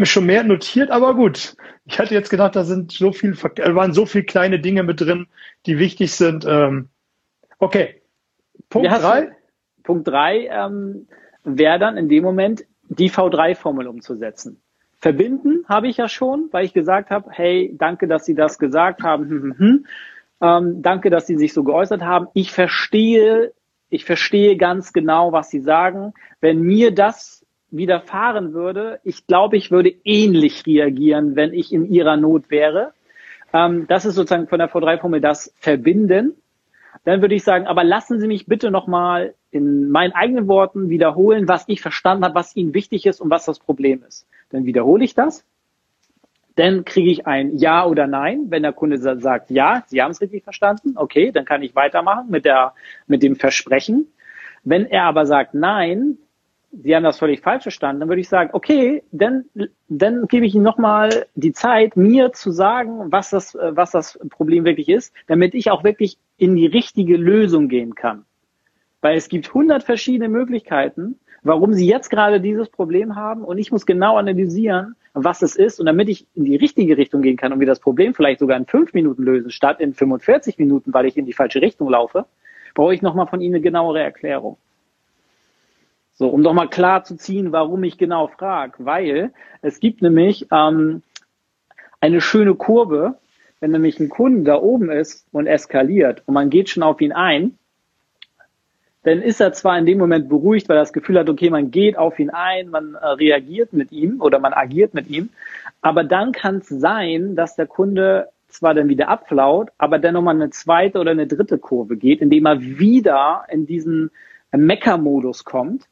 mir schon mehr notiert, aber gut. Ich hatte jetzt gedacht, da sind so viel, waren so viele kleine Dinge mit drin, die wichtig sind. Ähm, okay. Punkt ja, drei. Punkt drei ähm, wäre dann in dem Moment die V3-Formel umzusetzen. Verbinden habe ich ja schon, weil ich gesagt habe, hey, danke, dass Sie das gesagt haben. Hm, hm, hm. Ähm, danke, dass Sie sich so geäußert haben. Ich verstehe, ich verstehe ganz genau, was Sie sagen. Wenn mir das widerfahren würde, ich glaube, ich würde ähnlich reagieren, wenn ich in Ihrer Not wäre. Ähm, das ist sozusagen von der V3-Formel das Verbinden. Dann würde ich sagen, aber lassen Sie mich bitte nochmal in meinen eigenen Worten wiederholen, was ich verstanden habe, was Ihnen wichtig ist und was das Problem ist. Dann wiederhole ich das dann kriege ich ein Ja oder Nein. Wenn der Kunde sagt Ja, Sie haben es richtig verstanden, okay, dann kann ich weitermachen mit, der, mit dem Versprechen. Wenn er aber sagt Nein, Sie haben das völlig falsch verstanden, dann würde ich sagen, okay, dann, dann gebe ich Ihnen nochmal die Zeit, mir zu sagen, was das, was das Problem wirklich ist, damit ich auch wirklich in die richtige Lösung gehen kann. Weil es gibt hundert verschiedene Möglichkeiten, warum Sie jetzt gerade dieses Problem haben und ich muss genau analysieren, was es ist und damit ich in die richtige Richtung gehen kann und wir das Problem vielleicht sogar in fünf Minuten lösen, statt in 45 Minuten, weil ich in die falsche Richtung laufe, brauche ich nochmal von Ihnen eine genauere Erklärung. So, um nochmal klar zu ziehen, warum ich genau frage, weil es gibt nämlich ähm, eine schöne Kurve, wenn nämlich ein Kunde da oben ist und eskaliert und man geht schon auf ihn ein, dann ist er zwar in dem Moment beruhigt, weil er das Gefühl hat, okay, man geht auf ihn ein, man äh, reagiert mit ihm oder man agiert mit ihm, aber dann kann es sein, dass der Kunde zwar dann wieder abflaut, aber dann nochmal eine zweite oder eine dritte Kurve geht, indem er wieder in diesen Mecker-Modus kommt.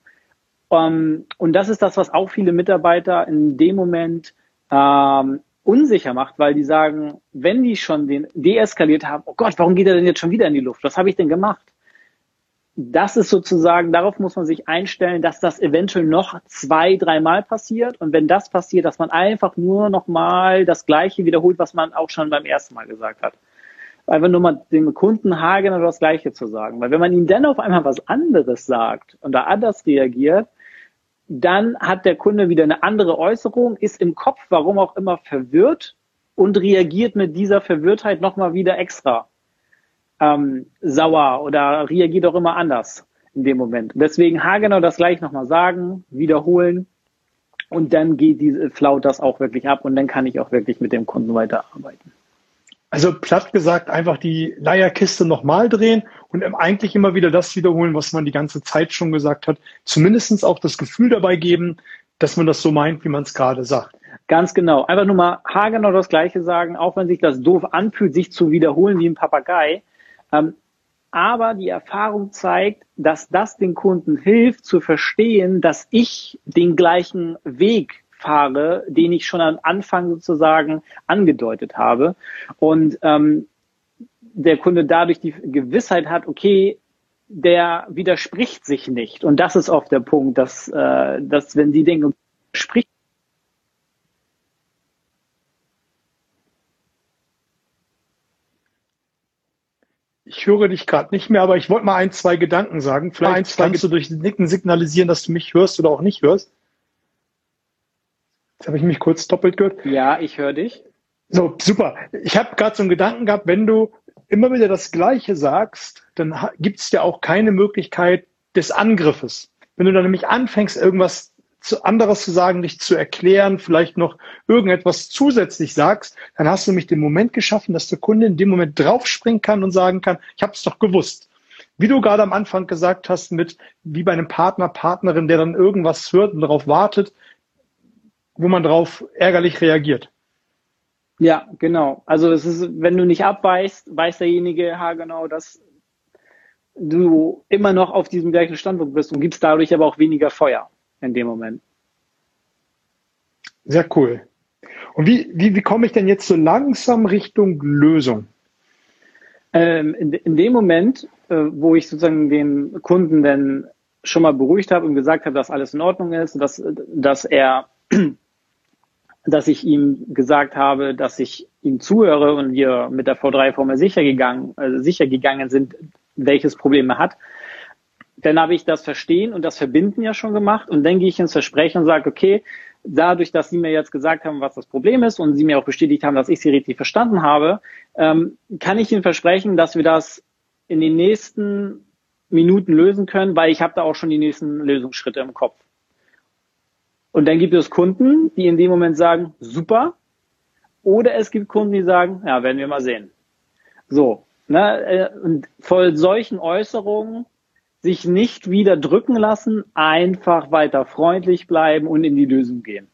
Um, ähm, und das ist das, was auch viele Mitarbeiter in dem Moment ähm, unsicher macht, weil die sagen, wenn die schon den deeskaliert haben, oh Gott, warum geht er denn jetzt schon wieder in die Luft? Was habe ich denn gemacht? das ist sozusagen, darauf muss man sich einstellen, dass das eventuell noch zwei, dreimal passiert. Und wenn das passiert, dass man einfach nur nochmal das Gleiche wiederholt, was man auch schon beim ersten Mal gesagt hat. Einfach nur mal dem Kunden hagen das Gleiche zu sagen. Weil wenn man ihm dann auf einmal was anderes sagt und da anders reagiert, dann hat der Kunde wieder eine andere Äußerung, ist im Kopf, warum auch immer, verwirrt und reagiert mit dieser Verwirrtheit nochmal wieder extra ähm, sauer oder reagiert auch immer anders in dem Moment. Deswegen haargenau das gleich nochmal sagen, wiederholen und dann geht diese, flaut das auch wirklich ab und dann kann ich auch wirklich mit dem Kunden weiterarbeiten. Also platt gesagt, einfach die Leierkiste nochmal drehen und eigentlich immer wieder das wiederholen, was man die ganze Zeit schon gesagt hat. Zumindestens auch das Gefühl dabei geben, dass man das so meint, wie man es gerade sagt. Ganz genau. Einfach nur mal haargenau das Gleiche sagen, auch wenn sich das doof anfühlt, sich zu wiederholen wie ein Papagei. Ähm, aber die Erfahrung zeigt, dass das den Kunden hilft zu verstehen, dass ich den gleichen Weg fahre, den ich schon am Anfang sozusagen angedeutet habe. Und ähm, der Kunde dadurch die Gewissheit hat, okay, der widerspricht sich nicht. Und das ist oft der Punkt, dass, äh, dass wenn die denken, spricht Ich höre dich gerade nicht mehr, aber ich wollte mal ein, zwei Gedanken sagen. Vielleicht ein, zwei kannst du durch Nicken signalisieren, dass du mich hörst oder auch nicht hörst. Jetzt habe ich mich kurz doppelt gehört. Ja, ich höre dich. So, super. Ich habe gerade so einen Gedanken gehabt, wenn du immer wieder das Gleiche sagst, dann gibt es ja auch keine Möglichkeit des Angriffes. Wenn du dann nämlich anfängst, irgendwas zu, anderes zu sagen, dich zu erklären, vielleicht noch irgendetwas zusätzlich sagst, dann hast du nämlich den Moment geschaffen, dass der Kunde in dem Moment draufspringen kann und sagen kann, ich habe es doch gewusst. Wie du gerade am Anfang gesagt hast, mit wie bei einem Partner, Partnerin, der dann irgendwas hört und darauf wartet, wo man darauf ärgerlich reagiert. Ja, genau. Also es ist, wenn du nicht abweichst, weiß derjenige ja genau, dass du immer noch auf diesem gleichen Standpunkt bist und gibst dadurch aber auch weniger Feuer in dem Moment. Sehr cool. Und wie, wie, wie komme ich denn jetzt so langsam Richtung Lösung? Ähm, in, in, dem Moment, äh, wo ich sozusagen den Kunden dann schon mal beruhigt habe und gesagt habe, dass alles in Ordnung ist, dass, dass er, dass ich ihm gesagt habe, dass ich ihm zuhöre und wir mit der V3-Formel sicher gegangen, äh, sicher gegangen sind, welches Problem er hat, dann habe ich das Verstehen und das Verbinden ja schon gemacht und dann gehe ich ins Versprechen und sage, okay, dadurch, dass Sie mir jetzt gesagt haben, was das Problem ist und Sie mir auch bestätigt haben, dass ich Sie richtig verstanden habe, ähm, kann ich Ihnen versprechen, dass wir das in den nächsten Minuten lösen können, weil ich habe da auch schon die nächsten Lösungsschritte im Kopf. Und dann gibt es Kunden, die in dem Moment sagen, super. Oder es gibt Kunden, die sagen, ja, werden wir mal sehen. So. Ne, äh, und vor solchen Äußerungen sich nicht wieder drücken lassen, einfach weiter freundlich bleiben und in die Lösung gehen.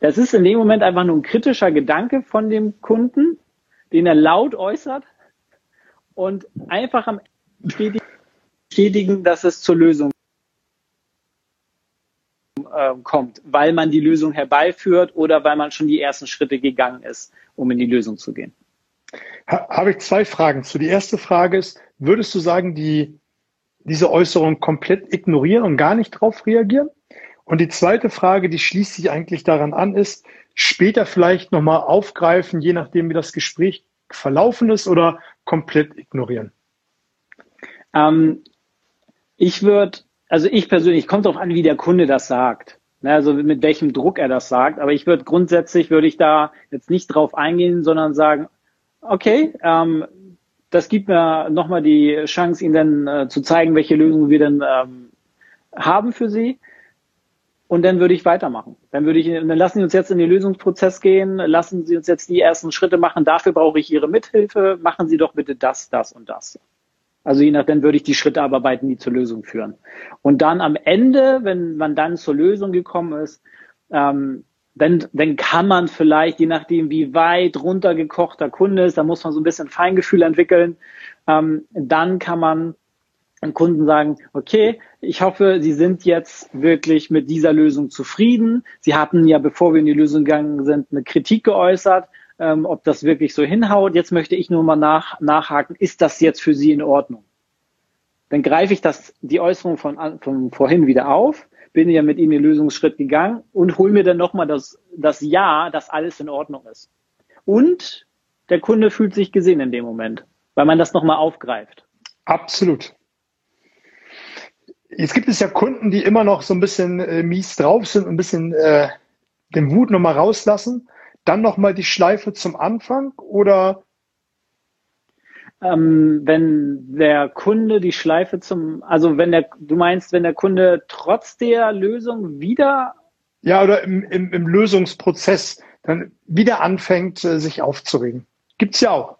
Das ist in dem Moment einfach nur ein kritischer Gedanke von dem Kunden, den er laut äußert und einfach am bestätigen, dass es zur Lösung äh, kommt, weil man die Lösung herbeiführt oder weil man schon die ersten Schritte gegangen ist, um in die Lösung zu gehen. Habe ich zwei Fragen zu. Die erste Frage ist, würdest du sagen, die diese Äußerung komplett ignorieren und gar nicht drauf reagieren? Und die zweite Frage, die schließt sich eigentlich daran an, ist, später vielleicht nochmal aufgreifen, je nachdem, wie das Gespräch verlaufen ist oder komplett ignorieren? Ähm, ich würde, also ich persönlich, kommt darauf an, wie der Kunde das sagt. Ne, also mit welchem Druck er das sagt. Aber ich würde grundsätzlich, würde ich da jetzt nicht drauf eingehen, sondern sagen, okay, ähm, das gibt mir nochmal die Chance, Ihnen dann äh, zu zeigen, welche Lösungen wir denn ähm, haben für Sie. Und dann würde ich weitermachen. Dann würde ich, dann lassen Sie uns jetzt in den Lösungsprozess gehen, lassen Sie uns jetzt die ersten Schritte machen. Dafür brauche ich Ihre Mithilfe. Machen Sie doch bitte das, das und das. Also je nachdem würde ich die Schritte abarbeiten, die zur Lösung führen. Und dann am Ende, wenn man dann zur Lösung gekommen ist, ähm, dann, dann kann man vielleicht, je nachdem, wie weit runtergekochter Kunde ist, da muss man so ein bisschen Feingefühl entwickeln, ähm, dann kann man dem Kunden sagen, okay, ich hoffe, Sie sind jetzt wirklich mit dieser Lösung zufrieden. Sie hatten ja, bevor wir in die Lösung gegangen sind, eine Kritik geäußert, ähm, ob das wirklich so hinhaut. Jetzt möchte ich nur mal nach, nachhaken, ist das jetzt für Sie in Ordnung? Dann greife ich das, die Äußerung von, von vorhin wieder auf bin ja mit ihm den Lösungsschritt gegangen und hol mir dann nochmal das, das Ja, dass alles in Ordnung ist. Und der Kunde fühlt sich gesehen in dem Moment, weil man das nochmal aufgreift. Absolut. Jetzt gibt es ja Kunden, die immer noch so ein bisschen äh, mies drauf sind und ein bisschen äh, den Wut nochmal rauslassen. Dann nochmal die Schleife zum Anfang oder ähm, wenn der Kunde die Schleife zum, also wenn der, du meinst, wenn der Kunde trotz der Lösung wieder. Ja, oder im, im, im Lösungsprozess dann wieder anfängt, äh, sich aufzuregen. Gibt's ja auch.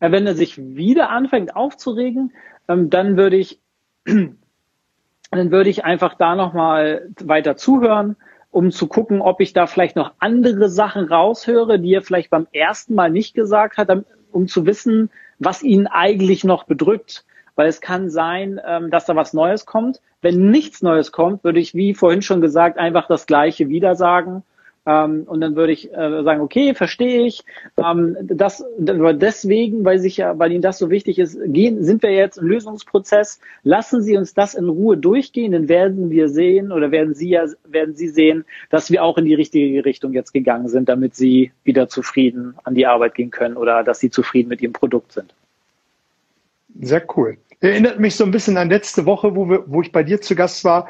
Ja, wenn er sich wieder anfängt aufzuregen, ähm, dann würde ich, dann würde ich einfach da nochmal weiter zuhören, um zu gucken, ob ich da vielleicht noch andere Sachen raushöre, die er vielleicht beim ersten Mal nicht gesagt hat, um zu wissen, was ihn eigentlich noch bedrückt. Weil es kann sein, ähm, dass da was Neues kommt. Wenn nichts Neues kommt, würde ich, wie vorhin schon gesagt, einfach das Gleiche wieder sagen ähm, und dann würde ich äh, sagen, okay, verstehe ich. Ähm, das, deswegen, weil sich ja, weil Ihnen das so wichtig ist, gehen, sind wir jetzt im Lösungsprozess. Lassen Sie uns das in Ruhe durchgehen, dann werden wir sehen oder werden Sie ja, werden Sie sehen, dass wir auch in die richtige Richtung jetzt gegangen sind, damit Sie wieder zufrieden an die Arbeit gehen können oder dass Sie zufrieden mit Ihrem Produkt sind. Sehr cool. Erinnert mich so ein bisschen an letzte Woche, wo, wir, wo ich bei dir zu Gast war.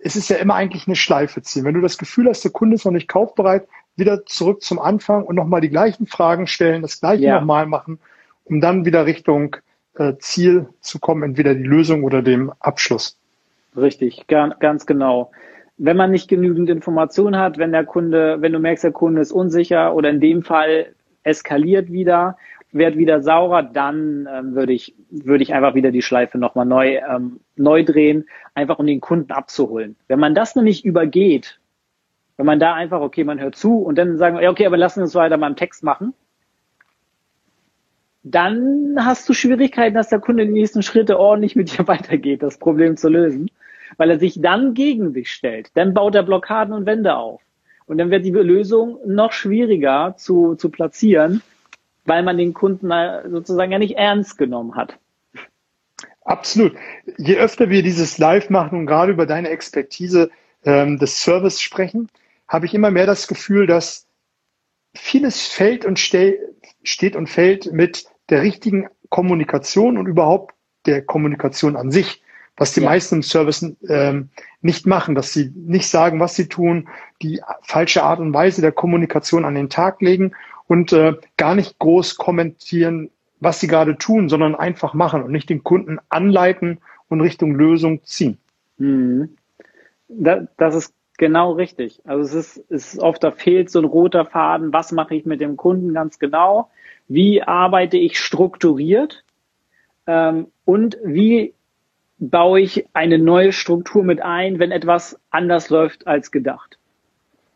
Es ist ja immer eigentlich eine Schleife ziehen. Wenn du das Gefühl hast, der Kunde ist noch nicht kaufbereit, wieder zurück zum Anfang und nochmal die gleichen Fragen stellen, das gleiche ja. nochmal machen, um dann wieder Richtung äh, Ziel zu kommen, entweder die Lösung oder dem Abschluss. Richtig, ganz genau. Wenn man nicht genügend Informationen hat, wenn der Kunde, wenn du merkst, der Kunde ist unsicher oder in dem Fall eskaliert wieder, wird wieder saurer, dann ähm, würde ich, würde ich einfach wieder die Schleife nochmal neu, ähm, neu drehen, einfach um den Kunden abzuholen. Wenn man das nämlich übergeht, wenn man da einfach, okay, man hört zu und dann sagen, ja, okay, aber lassen wir uns weiter beim Text machen, dann hast du Schwierigkeiten, dass der Kunde die nächsten Schritte ordentlich mit dir weitergeht, das Problem zu lösen, weil er sich dann gegen dich stellt. Dann baut er Blockaden und Wände auf. Und dann wird die Lösung noch schwieriger zu, zu platzieren, weil man den Kunden sozusagen ja nicht ernst genommen hat. Absolut. Je öfter wir dieses Live machen und gerade über deine Expertise ähm, des Service sprechen, habe ich immer mehr das Gefühl, dass vieles fällt und ste steht und fällt mit der richtigen Kommunikation und überhaupt der Kommunikation an sich. was die ja. meisten im Service ähm, nicht machen, dass sie nicht sagen, was sie tun, die falsche Art und Weise der Kommunikation an den Tag legen und äh, gar nicht groß kommentieren, was sie gerade tun, sondern einfach machen und nicht den Kunden anleiten und Richtung Lösung ziehen. Mhm. Das ist genau richtig. Also es ist, es ist oft, da fehlt so ein roter Faden. Was mache ich mit dem Kunden ganz genau? Wie arbeite ich strukturiert? Ähm, und wie baue ich eine neue Struktur mit ein, wenn etwas anders läuft als gedacht?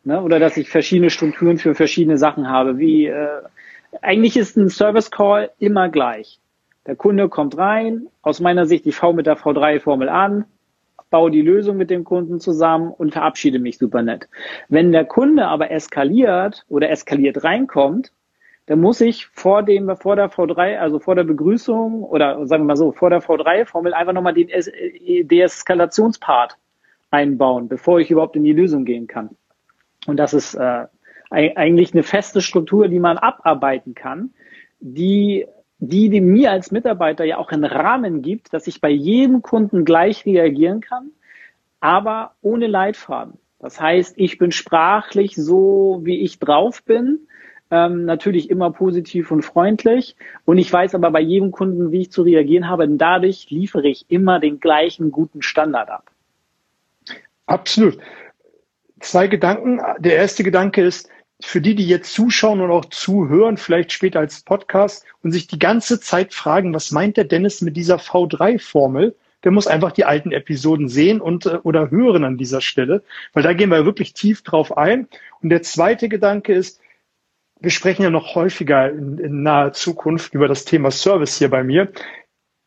Ne? Oder dass ich verschiedene Strukturen für verschiedene Sachen habe. Wie äh, eigentlich ist ein Service Call immer gleich. Der Kunde kommt rein, aus meiner Sicht, ich fahre mit der V3-Formel an, baue die Lösung mit dem Kunden zusammen und verabschiede mich super nett. Wenn der Kunde aber eskaliert oder eskaliert reinkommt, dann muss ich vor dem, vor der V3, also vor der Begrüßung oder sagen wir mal so, vor der V3-Formel einfach nochmal den Deeskalationspart einbauen, bevor ich überhaupt in die Lösung gehen kann. Und das ist äh, eigentlich eine feste Struktur, die man abarbeiten kann, die, die, die mir als Mitarbeiter ja auch einen Rahmen gibt, dass ich bei jedem Kunden gleich reagieren kann, aber ohne Leitfaden. Das heißt, ich bin sprachlich so, wie ich drauf bin, ähm, natürlich immer positiv und freundlich. Und ich weiß aber bei jedem Kunden, wie ich zu reagieren habe. Und dadurch liefere ich immer den gleichen guten Standard ab. Absolut. Zwei Gedanken. Der erste Gedanke ist, für die, die jetzt zuschauen und auch zuhören, vielleicht später als Podcast und sich die ganze Zeit fragen, was meint der Dennis mit dieser V3-Formel? Der muss einfach die alten Episoden sehen und äh, oder hören an dieser Stelle, weil da gehen wir wirklich tief drauf ein. Und der zweite Gedanke ist, wir sprechen ja noch häufiger in, in naher Zukunft über das Thema Service hier bei mir.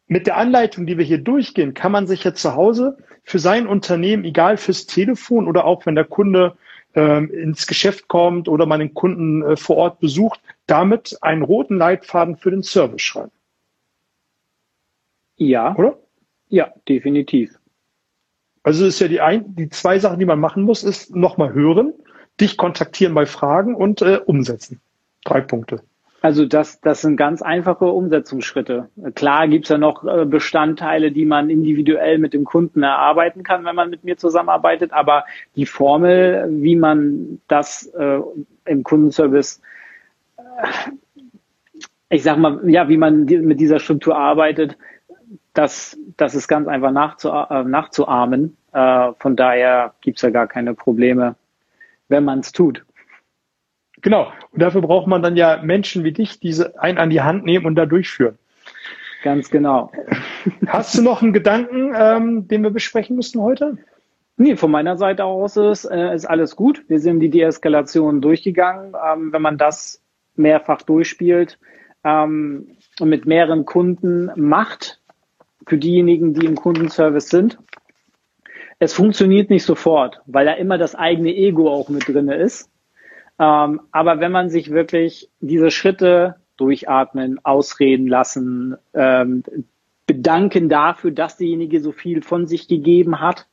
Mit der Anleitung, die wir hier durchgehen, kann man sich ja zu Hause für sein Unternehmen, egal fürs Telefon oder auch wenn der Kunde ähm, ins Geschäft kommt oder man den Kunden äh, vor Ort besucht, damit einen roten Leitfaden für den Service schreiben. Ja. Oder? Ja, definitiv. Also ist ja die, ein, die zwei Sachen, die man machen muss, ist nochmal hören, dich kontaktieren bei Fragen und äh, umsetzen. Drei Punkte. Also das, das sind ganz einfache Umsetzungsschritte. Klar gibt's ja noch äh, Bestandteile, die man individuell mit dem Kunden erarbeiten kann, wenn man mit mir zusammenarbeitet. Aber die Formel, wie man das äh, im Kundenservice, äh, ich sag mal, ja, wie man mit dieser Struktur arbeitet, das, das ist ganz einfach nachzu, äh, nachzuahmen. Äh, von daher gibt's ja gar keine Probleme, wenn man es tut. Genau. Und dafür braucht man dann ja Menschen wie dich, die einen an die Hand nehmen und da durchführen. Ganz genau. Hast du noch einen Gedanken, ähm, den wir besprechen müssen heute? Nee, von meiner Seite aus ist, äh, ist alles gut. Wir sind die Deeskalation durchgegangen. Ähm, wenn man das mehrfach durchspielt ähm, und mit mehreren Kunden macht, für diejenigen, die im Kundenservice sind, es funktioniert nicht sofort, weil da immer das eigene Ego auch mit drinne ist. Ähm, aber wenn man sich wirklich diese Schritte durchatmen, ausreden lassen, ähm, bedanken dafür, dass derjenige so viel von sich gegeben hat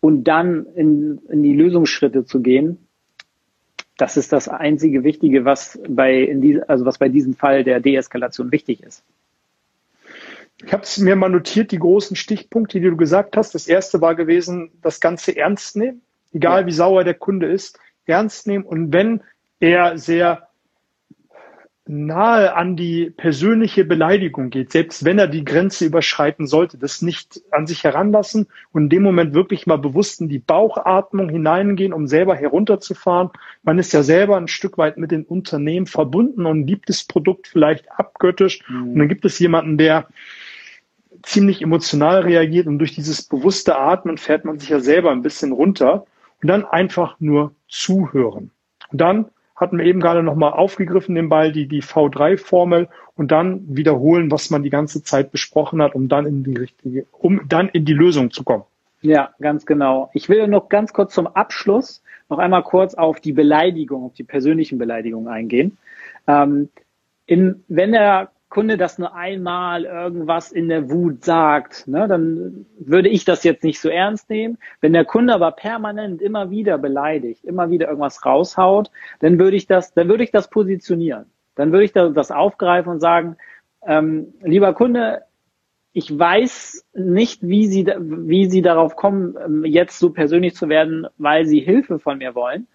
und dann in, in die Lösungsschritte zu gehen, das ist das einzige Wichtige, was bei, in die, also was bei diesem Fall der Deeskalation wichtig ist. Ich habe es mir mal notiert, die großen Stichpunkte, die du gesagt hast. Das erste war gewesen, das Ganze ernst nehmen, egal ja. wie sauer der Kunde ist ernst nehmen und wenn er sehr nahe an die persönliche Beleidigung geht, selbst wenn er die Grenze überschreiten sollte, das nicht an sich heranlassen und in dem Moment wirklich mal bewusst in die Bauchatmung hineingehen, um selber herunterzufahren. Man ist ja selber ein Stück weit mit den Unternehmen verbunden und liebt das Produkt vielleicht abgöttisch. Mhm. Und dann gibt es jemanden, der ziemlich emotional reagiert und durch dieses bewusste Atmen fährt man sich ja selber ein bisschen runter und dann einfach nur zuhören. Und dann hatten wir eben gerade nochmal aufgegriffen, den Ball, die, die V3-Formel und dann wiederholen, was man die ganze Zeit besprochen hat, um dann in die richtige, um dann in die Lösung zu kommen. Ja, ganz genau. Ich will noch ganz kurz zum Abschluss noch einmal kurz auf die Beleidigung, auf die persönlichen Beleidigungen eingehen. Ähm, in, wenn der Kunde das nur einmal irgendwas in der Wut sagt, ne, dann würde ich das jetzt nicht so ernst nehmen. Wenn der Kunde aber permanent immer wieder beleidigt, immer wieder irgendwas raushaut, dann würde ich das, dann würde ich das positionieren. Dann würde ich das aufgreifen und sagen, ähm, lieber Kunde, ich weiß nicht, wie sie, wie sie darauf kommen, ähm, jetzt so persönlich zu werden, weil sie Hilfe von mir wollen.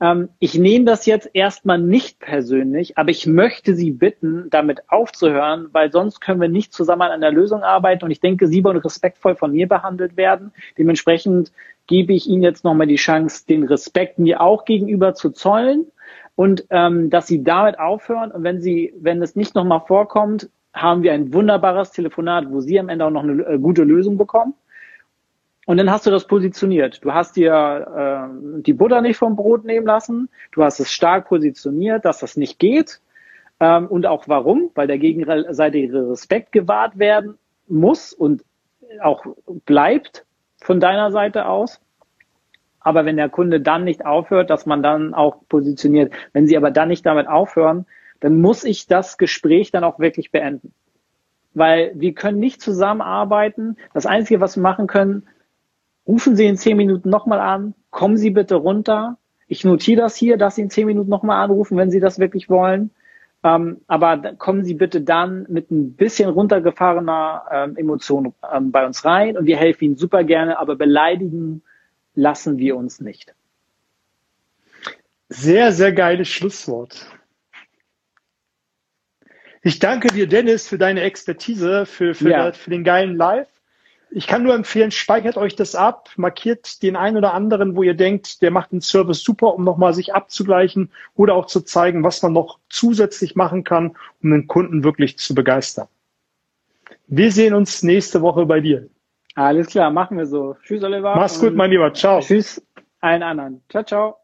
Ähm, ich nehme das jetzt erstmal nicht persönlich, aber ich möchte Sie bitten, damit aufzuhören, weil sonst können wir nicht zusammen an einer Lösung arbeiten und ich denke, Sie wollen respektvoll von mir behandelt werden. Dementsprechend gebe ich Ihnen jetzt nochmal die Chance, den Respekt mir auch gegenüber zu zollen und ähm, dass Sie damit aufhören und wenn Sie, wenn es nicht nochmal vorkommt, haben wir ein wunderbares Telefonat, wo Sie am Ende auch noch eine äh, gute Lösung bekommen. Und dann hast du das positioniert. Du hast dir äh, die Butter nicht vom Brot nehmen lassen. Du hast es stark positioniert, dass das nicht geht. Ähm, und auch warum? Weil der gegenseitige Respekt gewahrt werden muss und auch bleibt von deiner Seite aus. Aber wenn der Kunde dann nicht aufhört, dass man dann auch positioniert. Wenn sie aber dann nicht damit aufhören, dann muss ich das Gespräch dann auch wirklich beenden. Weil wir können nicht zusammenarbeiten. Das Einzige, was wir machen können, rufen Sie in zehn Minuten nochmal an, kommen Sie bitte runter. Ich notiere das hier, dass Sie in zehn Minuten nochmal anrufen, wenn Sie das wirklich wollen. Ähm, aber kommen Sie bitte dann mit ein bisschen runtergefahrener ähm, Emotion ähm, bei uns rein und wir helfen Ihnen super gerne, aber beleidigen lassen wir uns nicht. Sehr, sehr geiles Schlusswort. Ich danke dir, Dennis, für deine Expertise, für, für, ja. für den geilen Live ich kann nur empfehlen, speichert euch das ab, markiert den einen oder anderen, wo ihr denkt, der macht den Service super, um nochmal sich abzugleichen oder auch zu zeigen, was man noch zusätzlich machen kann, um den Kunden wirklich zu begeistern. Wir sehen uns nächste Woche bei dir. Alles klar, machen wir so. Tschüss, Oliver. Mach's gut, mein Lieber. Ciao. Tschüss allen anderen. Ciao, ciao.